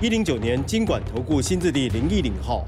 一零九年经管投顾新字第零一零号。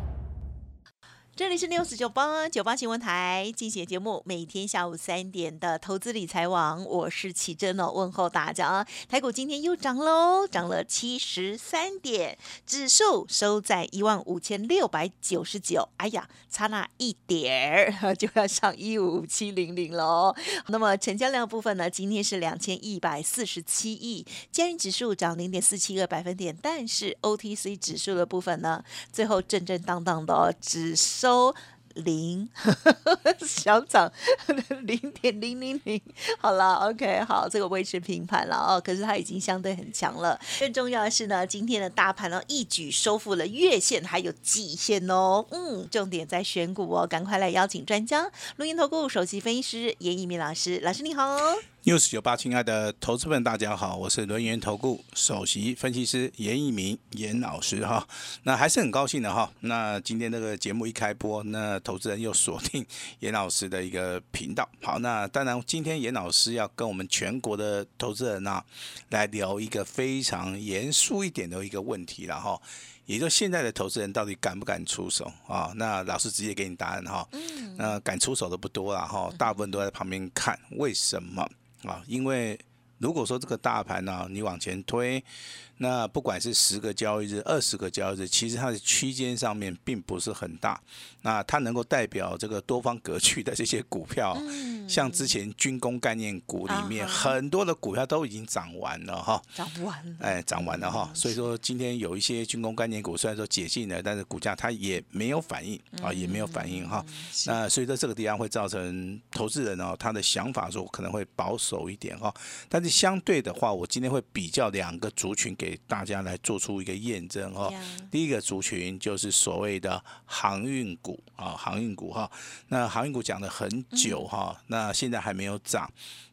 这里是六四九八九八新闻台进行节目，每天下午三点的投资理财网，我是奇珍哦，问候大家啊！台股今天又涨喽，涨了七十三点，指数收在一万五千六百九十九，哎呀，差那一点儿 就要上一五七零零喽。那么成交量部分呢，今天是两千一百四十七亿，加元指数涨零点四七个百分点，但是 OTC 指数的部分呢，最后震震荡荡的哦，只收。收零，小涨 零点零零零，好了，OK，好，这个维持平盘了哦。可是它已经相对很强了。更重要的是呢，今天的大盘呢一举收复了月线还有季线哦。嗯，重点在选股哦，赶快来邀请专家，录音投顾首席分析师严一鸣老师，老师你好。News 九八，亲爱的投资们，大家好，我是轮源投顾首席分析师严一鸣严老师哈。那还是很高兴的哈。那今天这个节目一开播，那投资人又锁定严老师的一个频道。好，那当然今天严老师要跟我们全国的投资人啊，来聊一个非常严肃一点的一个问题了哈。也就现在的投资人到底敢不敢出手啊？那老师直接给你答案哈。嗯。那敢出手的不多了哈，大部分都在旁边看，为什么？啊，因为如果说这个大盘呢，你往前推。那不管是十个交易日、二十个交易日，其实它的区间上面并不是很大。那它能够代表这个多方格局的这些股票，像之前军工概念股里面很多的股票都已经涨完了哈，涨完了，哎，涨完了哈。所以说今天有一些军工概念股虽然说解禁了，但是股价它也没有反应啊，也没有反应哈。那所以说这个地方会造成投资人哦，他的想法说可能会保守一点哈。但是相对的话，我今天会比较两个族群给。给大家来做出一个验证哈，第一个族群就是所谓的航运股啊，航运股哈，那航运股讲了很久哈，那现在还没有涨，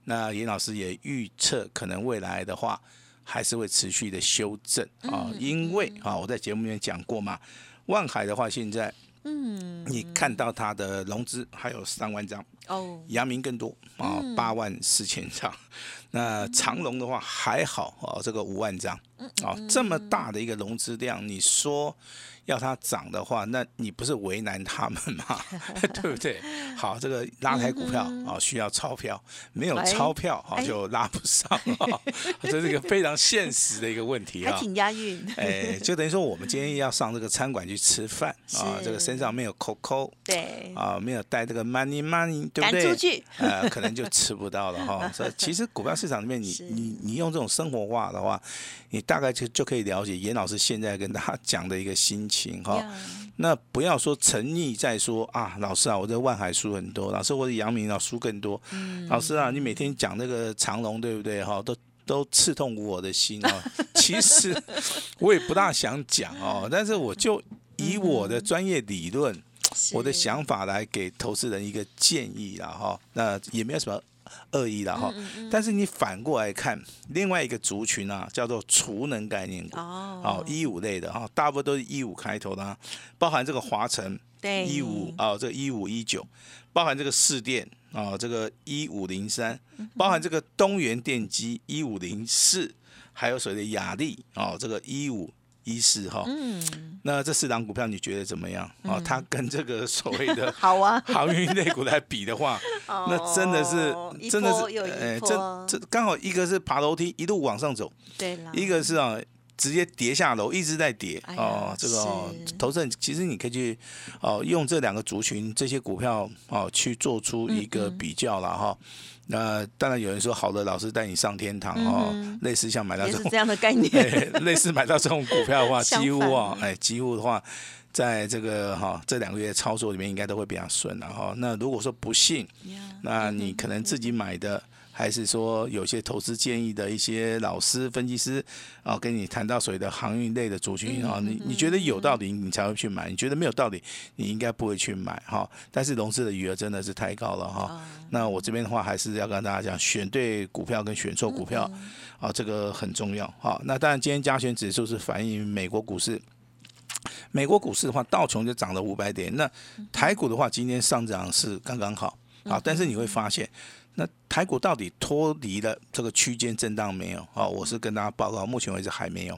那严老师也预测可能未来的话还是会持续的修正啊，因为啊我在节目里面讲过嘛，万海的话现在嗯，你看到它的融资还有三万张哦，阳明更多啊，八万四千张。那长龙的话还好哦，这个五万张，哦，这么大的一个融资量，你说？要它涨的话，那你不是为难他们吗？对不对？好，这个拉抬股票啊，需要钞票，没有钞票啊，就 拉不上啊。这是一个非常现实的一个问题啊。还挺押韵。哎，就等于说我们今天要上这个餐馆去吃饭啊，这个身上没有 COCO，对，啊，没有带这个 money money，对不对？赶出去，呃，可能就吃不到了哈。所以其实股票市场里面，你你你用这种生活化的话，你大概就就可以了解严老师现在跟大家讲的一个心情。哈，那不要说沉溺在说啊，老师啊，我在万海输很多，老师我的阳明啊输更多，老师啊，你每天讲那个长龙对不对哈，都都刺痛我的心啊。其实我也不大想讲哦，但是我就以我的专业理论，我的想法来给投资人一个建议了哈，那也没有什么。恶意了哈，但是你反过来看另外一个族群啊，叫做储能概念股，哦，一五类的哈，大部分都是一五开头的，包含这个华晨，对，一五啊，这一五一九，包含这个市电啊，这个一五零三，包含这个东元电机一五零四，还有所谓的雅力哦，这个一五。一四哈，嗯，那这四档股票你觉得怎么样？啊？它跟这个所谓的 好啊。航运类股来比的话，那真的是真的是哎，这这刚好一个是爬楼梯一路往上走，对了，一个是啊直接跌下楼一直在跌哦，这个投资人其实你可以去哦用这两个族群这些股票哦去做出一个比较了哈。那当然有人说，好的老师带你上天堂哦，类似像买到这种这样的概念，类似买到这种股票的话，几乎啊，哎，几乎的话，在这个哈这两个月操作里面，应该都会比较顺了哈。那如果说不幸，那你可能自己买的。还是说有些投资建议的一些老师、分析师啊，跟你谈到所谓的航运类的族群啊，你你觉得有道理，你才会去买；你觉得没有道理，你应该不会去买哈。但是融资的余额真的是太高了哈。那我这边的话，还是要跟大家讲，选对股票跟选错股票啊，这个很重要哈。那当然，今天加权指数是反映美国股市。美国股市的话，道琼就涨了五百点。那台股的话，今天上涨是刚刚好啊。但是你会发现，那台股到底脱离了这个区间震荡没有？啊，我是跟大家报告，目前为止还没有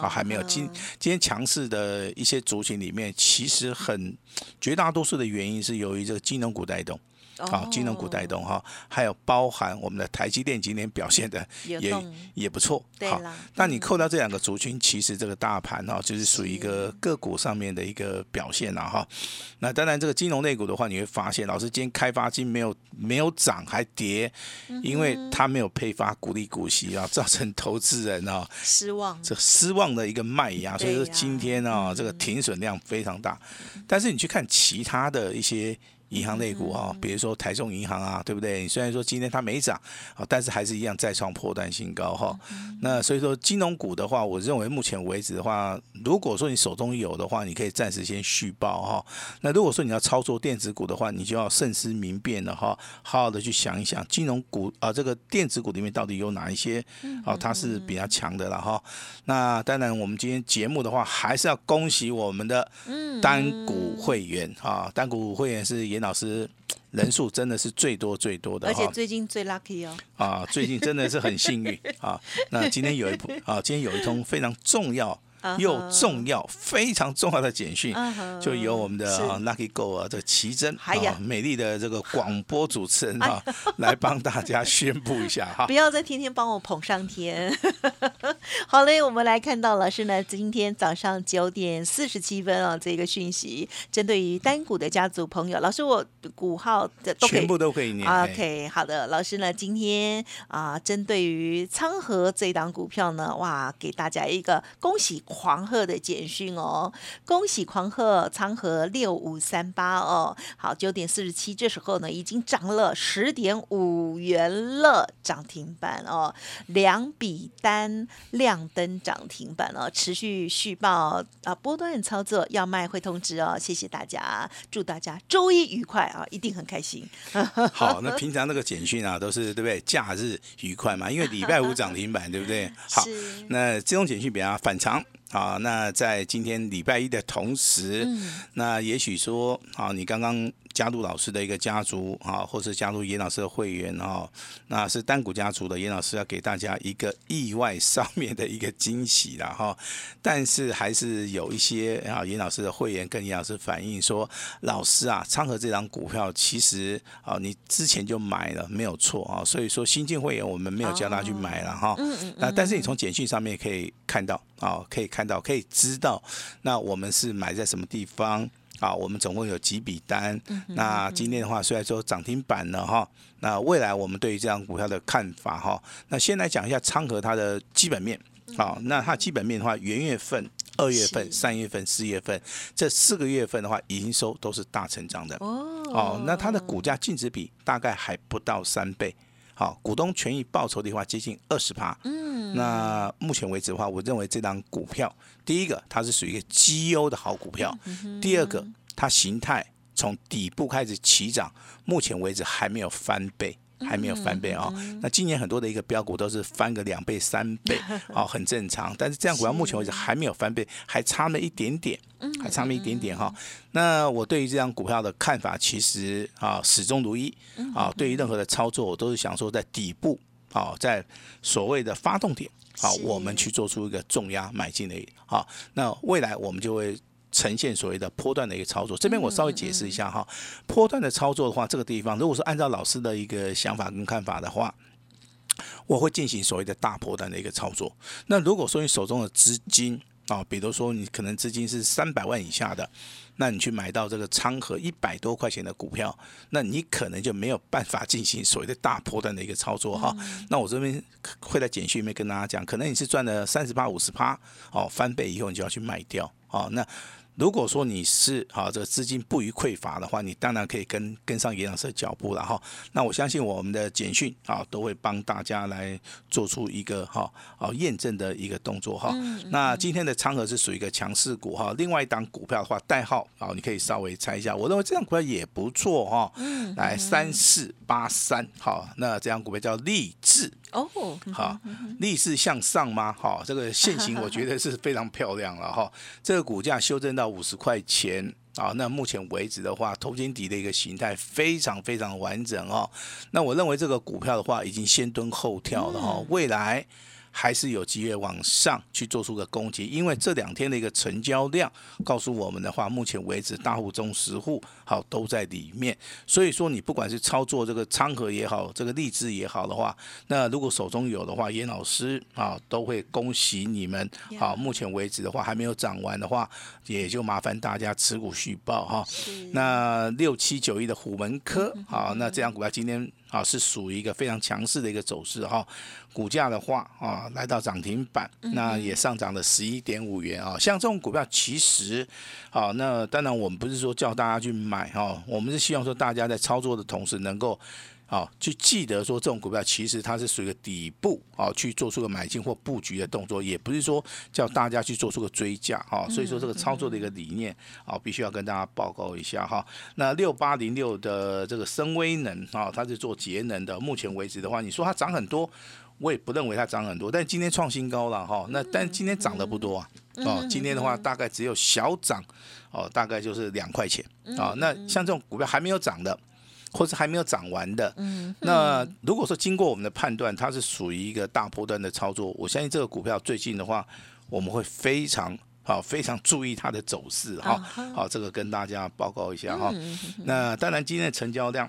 啊，还没有。今今天强势的一些族群里面，其实很绝大多数的原因是由于这个金融股带动。好，金融股带动哈，还有包含我们的台积电今天表现的也也不错。好，那你扣掉这两个族群，其实这个大盘哈，就是属于一个个股上面的一个表现了哈。那当然，这个金融类股的话，你会发现，老师今天开发金没有没有涨还跌，因为它没有配发股利股息啊，造成投资人啊失望，这失望的一个卖压，所以说今天啊，这个停损量非常大。但是你去看其他的一些。银行类股啊，比如说台中银行啊，对不对？虽然说今天它没涨，啊，但是还是一样再创破断新高哈。那所以说金融股的话，我认为目前为止的话，如果说你手中有的话，你可以暂时先续报哈。那如果说你要操作电子股的话，你就要慎思明辨了哈，好好的去想一想金融股啊，这个电子股里面到底有哪一些啊，它是比较强的了哈。那当然，我们今天节目的话，还是要恭喜我们的单股会员啊，单股会员是也。老师人数真的是最多最多的，而且最近最 lucky 哦。啊，最近真的是很幸运 啊。那今天有一部啊，今天有一通非常重要。又重要、非常重要的简讯，就由我们的 Lucky Go 啊，这奇珍啊，美丽的这个广播主持人啊，来帮大家宣布一下哈。不要再天天帮我捧上天。好嘞，我们来看到老师呢，今天早上九点四十七分啊，这个讯息，针对于单股的家族朋友，老师我股号的全部都可以念。OK，好的，老师呢，今天啊，针对于昌河这档股票呢，哇，给大家一个恭喜。狂贺的简讯哦，恭喜狂贺仓和六五三八哦，好九点四十七，这时候呢已经涨了十点五元了，涨停板哦，两笔单亮灯涨停板哦，持续续报啊，波段操作要卖会通知哦，谢谢大家，祝大家周一愉快啊，一定很开心。好，那平常那个简讯啊都是对不对？假日愉快嘛，因为礼拜五涨停板对不对？好，那这种简讯比较反常。好，那在今天礼拜一的同时，那也许说，啊，你刚刚。加入老师的一个家族啊，或是加入严老师的会员啊，那是单股家族的严老师要给大家一个意外上面的一个惊喜了哈。但是还是有一些啊，严老师的会员跟严老师反映说，老师啊，昌河这张股票其实啊，你之前就买了没有错啊，所以说新进会员我们没有叫他去买了哈。嗯嗯。那但是你从简讯上面可以看到啊，可以看到可以知道，那我们是买在什么地方。啊，我们总共有几笔单？那今天的话，虽然说涨停板了哈，那未来我们对于这张股票的看法哈，那先来讲一下昌河它的基本面。好，那它基本面的话，元月份、二月份、三月份、四月份这四个月份的话，营收都是大成长的。哦，哦，那它的股价净值比大概还不到三倍。好，股东权益报酬的话接近二十趴。嗯，那目前为止的话，我认为这张股票，第一个它是属于一个绩优的好股票，第二个它形态从底部开始起涨，目前为止还没有翻倍。还没有翻倍啊！那今年很多的一个标股都是翻个两倍、三倍啊，很正常。但是这样股票目前为止还没有翻倍，还差那么一点点，还差那么一点点哈。那我对于这张股票的看法，其实啊始终如一啊。对于任何的操作，我都是想说在底部啊，在所谓的发动点好，我们去做出一个重压买进的好。那未来我们就会。呈现所谓的波段的一个操作，这边我稍微解释一下哈。波段的操作的话，这个地方如果说按照老师的一个想法跟看法的话，我会进行所谓的大波段的一个操作。那如果说你手中的资金啊，比如说你可能资金是三百万以下的，那你去买到这个仓和一百多块钱的股票，那你可能就没有办法进行所谓的大波段的一个操作哈。那我这边会在简讯里面跟大家讲，可能你是赚了三十八、五十趴哦，翻倍以后你就要去卖掉哦。那如果说你是啊这个资金不予匮乏的话，你当然可以跟跟上严老师的脚步了哈。那我相信我们的简讯啊都会帮大家来做出一个哈啊验证的一个动作哈。那今天的仓和是属于一个强势股哈，另外一档股票的话代号啊你可以稍微猜一下，我认为这张股票也不错哈。来三四八三好，那这张股票叫励志。哦，好，逆势向上吗？好，这个线型 我觉得是非常漂亮了哈。这个股价修正到五十块钱啊，那目前为止的话，头肩底的一个形态非常非常完整哦。那我认为这个股票的话，已经先蹲后跳了哈，未来。还是有机会往上去做出个攻击，因为这两天的一个成交量告诉我们的话，目前为止大户中十户好都在里面，所以说你不管是操作这个仓和也好，这个励志也好的话，那如果手中有的话，严老师啊都会恭喜你们。好，目前为止的话还没有涨完的话，也就麻烦大家持股续报哈。那六七九一的虎门科，好，那这样股票今天。啊，是属于一个非常强势的一个走势哈，股价的话啊，来到涨停板，那也上涨了十一点五元啊。像这种股票，其实，啊，那当然我们不是说叫大家去买哈，我们是希望说大家在操作的同时能够。好，去记得说这种股票其实它是属于个底部，啊，去做出个买进或布局的动作，也不是说叫大家去做出个追加，哈，所以说这个操作的一个理念，啊，必须要跟大家报告一下哈。那六八零六的这个深威能，啊，它是做节能的，目前为止的话，你说它涨很多，我也不认为它涨很多，但今天创新高了哈，那但今天涨的不多啊，哦，今天的话大概只有小涨，哦，大概就是两块钱，啊，那像这种股票还没有涨的。或是还没有涨完的，那如果说经过我们的判断，它是属于一个大波段的操作，我相信这个股票最近的话，我们会非常好，非常注意它的走势哈。好，这个跟大家报告一下哈。那当然，今天的成交量，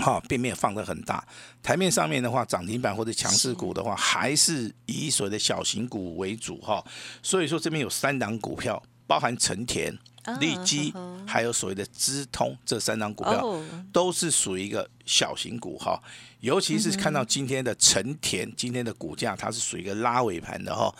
好，并没有放得很大。台面上面的话，涨停板或者强势股的话，还是以所谓的小型股为主哈。所以说，这边有三档股票，包含成田。利基还有所谓的资通这三张股票，都是属于一个小型股哈。尤其是看到今天的成田，今天的股价它是属于一个拉尾盘的哈。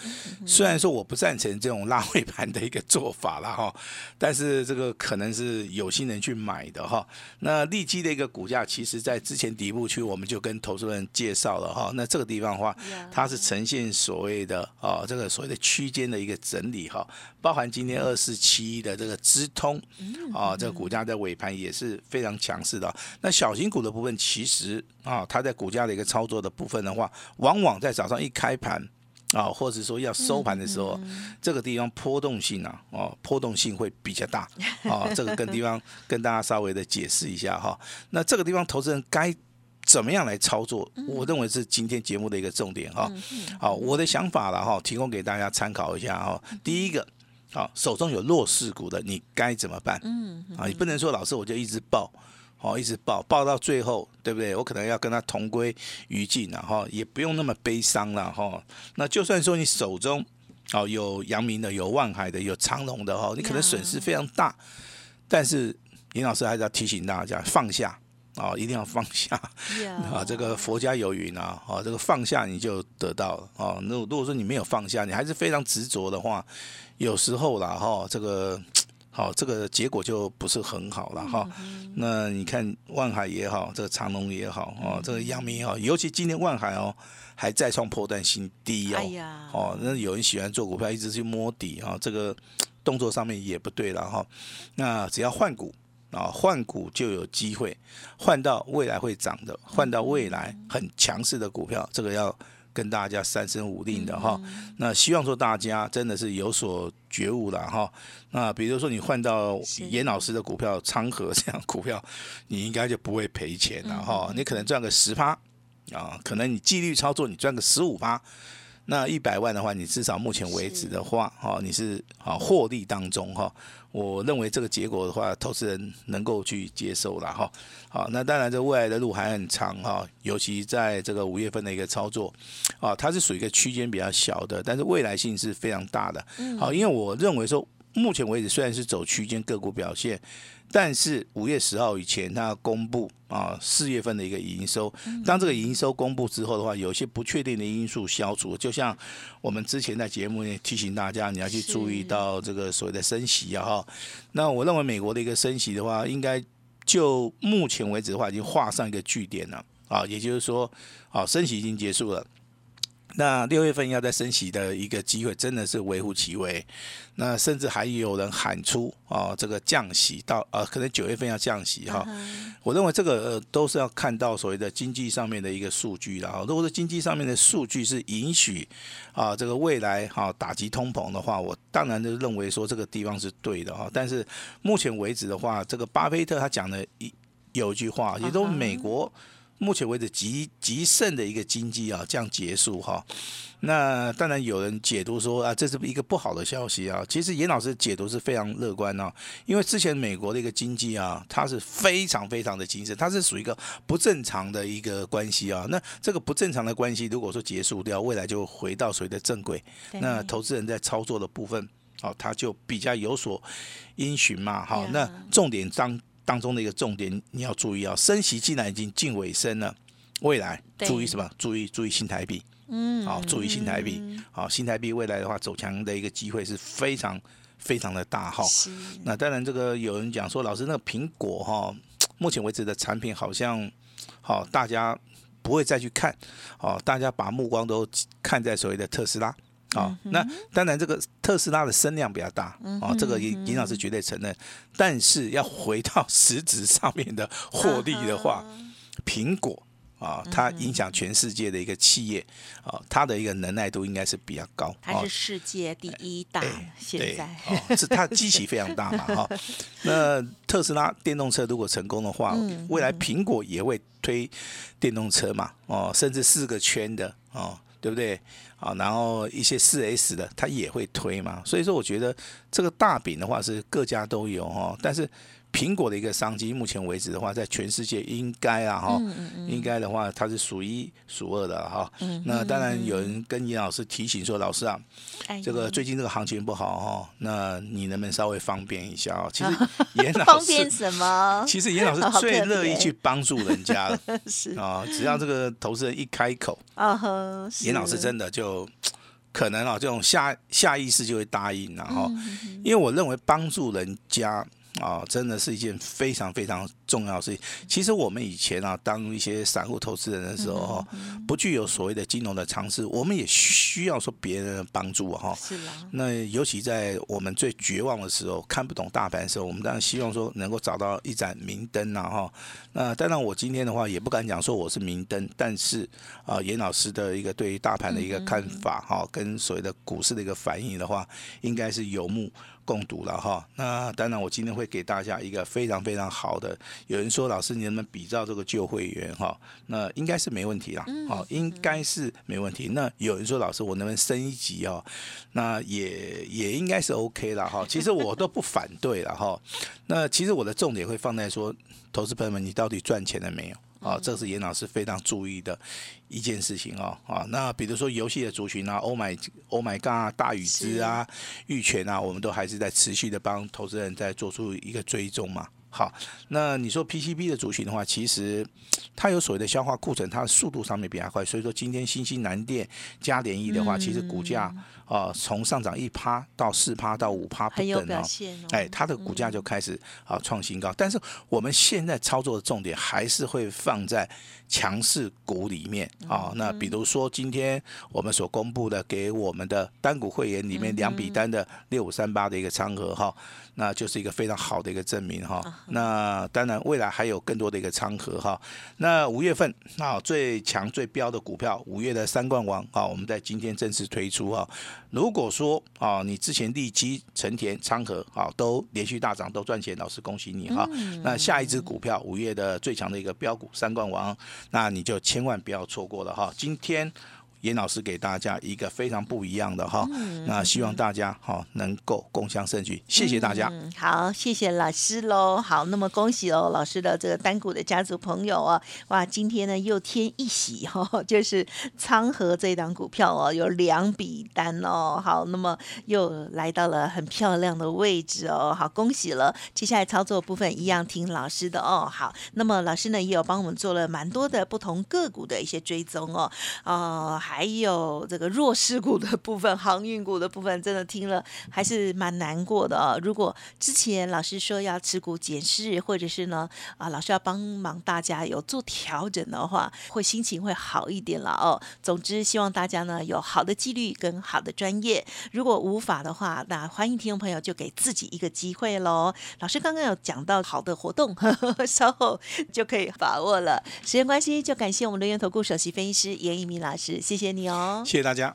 虽然说我不赞成这种拉尾盘的一个做法了哈，但是这个可能是有心人去买的哈。那利基的一个股价，其实在之前底部区我们就跟投资人介绍了哈。那这个地方的话，它是呈现所谓的啊这个所谓的区间的一个整理哈，包含今天二四七一的这个资通啊，这个股价在尾盘也是非常强势的。那小型股的部分其实啊。它在股价的一个操作的部分的话，往往在早上一开盘啊，或者说要收盘的时候，这个地方波动性啊，哦，波动性会比较大啊。这个跟地方 跟大家稍微的解释一下哈。那这个地方投资人该怎么样来操作？我认为是今天节目的一个重点哈。好，我的想法了哈，提供给大家参考一下哈。第一个，好，手中有弱势股的，你该怎么办？嗯，啊，你不能说老师我就一直报。好，一直抱抱到最后，对不对？我可能要跟他同归于尽了哈，也不用那么悲伤了哈。那就算说你手中哦有阳明的、有万海的、有长隆的哈，你可能损失非常大，但是林老师还是要提醒大家放下啊，一定要放下 啊。这个佛家有云啊，啊，这个放下你就得到了啊。那如果说你没有放下，你还是非常执着的话，有时候啦哈，这个。好，这个结果就不是很好了哈。那你看万海也好，这个长隆也好，哦，这个阳明也好，尤其今天万海哦，还再创破断新低哦。哦，那有人喜欢做股票，一直去摸底啊，这个动作上面也不对了哈。那只要换股啊，换股就有机会换到未来会涨的，换到未来很强势的股票，这个要。跟大家三声五令的哈，那希望说大家真的是有所觉悟了哈。那比如说你换到严老师的股票昌河这样股票，你应该就不会赔钱了哈。你可能赚个十趴啊，可能你纪律操作你赚个十五趴。那一百万的话，你至少目前为止的话，哈，你是啊获利当中哈，我认为这个结果的话，投资人能够去接受了哈。好，那当然这未来的路还很长哈，尤其在这个五月份的一个操作，啊，它是属于一个区间比较小的，但是未来性是非常大的。好，因为我认为说。目前为止虽然是走区间个股表现，但是五月十号以前它公布啊四月份的一个营收，当这个营收公布之后的话，有些不确定的因素消除，就像我们之前在节目内提醒大家，你要去注意到这个所谓的升息啊哈。那我认为美国的一个升息的话，应该就目前为止的话，已经画上一个句点了啊，也就是说，啊升息已经结束了。那六月份要再升息的一个机会，真的是微乎其微。那甚至还有人喊出啊，这个降息到呃，可能九月份要降息哈。我认为这个呃都是要看到所谓的经济上面的一个数据的哈。如果说经济上面的数据是允许啊，这个未来哈打击通膨的话，我当然就认为说这个地方是对的哈。但是目前为止的话，这个巴菲特他讲的一有一句话，也都美国。目前为止极极盛的一个经济啊，这样结束哈。那当然有人解读说啊，这是一个不好的消息啊。其实严老师解读是非常乐观啊，因为之前美国的一个经济啊，它是非常非常的精神，它是属于一个不正常的一个关系啊。那这个不正常的关系，如果说结束掉，未来就回到所谓的正轨。那投资人在操作的部分，哦，他就比较有所因循嘛。好，那重点当。当中的一个重点，你要注意啊，升息既然已经近尾声了，未来注意什么？注意注意新台币，嗯，好，注意新台币，好，新台币未来的话走强的一个机会是非常非常的大哈。那当然，这个有人讲说，老师那个苹果哈，目前为止的产品好像好，大家不会再去看，哦，大家把目光都看在所谓的特斯拉。啊，那当然，这个特斯拉的声量比较大，啊，这个尹尹老师绝对承认。但是要回到实质上面的获利的话，苹果啊，它影响全世界的一个企业啊，它的一个能耐度应该是比较高。它是世界第一大，现在是它机器非常大嘛，哈。那特斯拉电动车如果成功的话，未来苹果也会推电动车嘛，哦，甚至四个圈的哦。对不对？啊，然后一些四 S 的，它也会推嘛。所以说，我觉得这个大饼的话是各家都有哦，但是。苹果的一个商机，目前为止的话，在全世界应该啊哈，应该的话，它是数一数二的哈。那当然有人跟严老师提醒说，老师啊，这个最近这个行情不好哈，那你能不能稍微方便一下啊？其实严老师方便什么？其实严老师最乐意去帮助人家了，是啊，只要这个投资人一开口啊呵，严老师真的就可能啊，这种下下意识就会答应然后，因为我认为帮助人家。啊，真的是一件非常非常重要的事情。其实我们以前啊，当一些散户投资人的时候，不具有所谓的金融的常识，我们也需要说别人的帮助哈。是那尤其在我们最绝望的时候，看不懂大盘的时候，我们当然希望说能够找到一盏明灯呐哈。那当然，我今天的话也不敢讲说我是明灯，但是啊，严老师的一个对于大盘的一个看法哈，跟所谓的股市的一个反应的话，应该是有目。共读了哈，那当然我今天会给大家一个非常非常好的。有人说老师你能不能比照这个旧会员哈？那应该是没问题啦，好，应该是没问题。那有人说老师我能不能升一级哦？那也也应该是 OK 了哈。其实我都不反对了哈。那其实我的重点会放在说，投资朋友们你到底赚钱了没有？啊，这是严老师非常注意的一件事情哦。啊，那比如说游戏的族群啊，Oh my Oh my God，大禹之啊，玉泉啊，我们都还是在持续的帮投资人在做出一个追踪嘛。好，那你说 PCB 的族群的话，其实它有所谓的消化库存，它的速度上面比较快，所以说今天新兴南电、加联益的话，其实股价。啊，从上涨一趴到四趴到五趴不等哦，哎，它的股价就开始啊创新高。但是我们现在操作的重点还是会放在强势股里面啊。那比如说今天我们所公布的给我们的单股会员里面两笔单的六五三八的一个仓盒哈，那就是一个非常好的一个证明哈。那当然未来还有更多的一个仓盒哈。那五月份那最强最标的股票，五月的三冠王啊，我们在今天正式推出啊。如果说啊，你之前利基、成田、昌河啊都连续大涨，都赚钱，老师恭喜你哈。那下一只股票五月的最强的一个标股三冠王，那你就千万不要错过了哈。今天严老师给大家一个非常不一样的哈。嗯那希望大家哈能够共襄盛举，谢谢大家。嗯，好，谢谢老师喽。好，那么恭喜哦，老师的这个单股的家族朋友哦，哇，今天呢又添一喜哈、哦，就是昌河这档股票哦，有两笔单哦。好，那么又来到了很漂亮的位置哦，好，恭喜了。接下来操作部分一样听老师的哦。好，那么老师呢也有帮我们做了蛮多的不同个股的一些追踪哦，呃，还有这个弱势股的部分、航运股的部分，真的听了还是蛮难过的哦。如果之前老师说要持股减市，或者是呢啊，老师要帮忙大家有做调整的话，会心情会好一点了哦。总之，希望大家呢有好的纪律跟好的专业。如果无法的话，那欢迎听众朋友就给自己一个机会喽。老师刚刚有讲到好的活动，呵 呵稍后就可以把握了。时间关系，就感谢我们的源投顾首席分析师严一鸣老师，谢你哦。谢谢大家。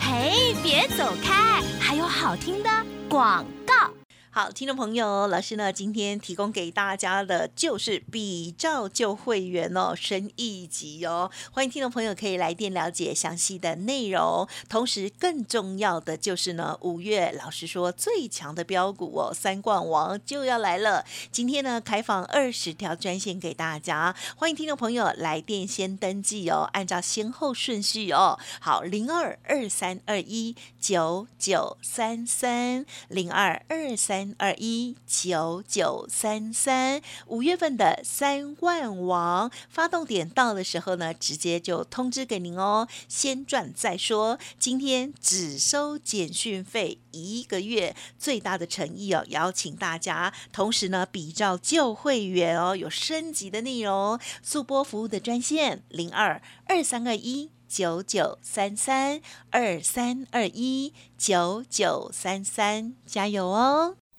嘿，别走开，还有好听的广告。好，听众朋友，老师呢今天提供给大家的就是比照旧会员哦，升一级哦，欢迎听众朋友可以来电了解详细的内容。同时，更重要的就是呢，五月老师说最强的标股哦，三冠王就要来了。今天呢，开放二十条专线给大家，欢迎听众朋友来电先登记哦，按照先后顺序哦。好，零二二三二一九九三三零二二三。三二一九九三三，五月份的三万王发动点到的时候呢，直接就通知给您哦，先赚再说。今天只收简讯费一个月，最大的诚意哦，邀请大家，同时呢，比照旧会员哦，有升级的内容，速播服务的专线零二二三二一。九九三三二三二一九九三三，加油哦！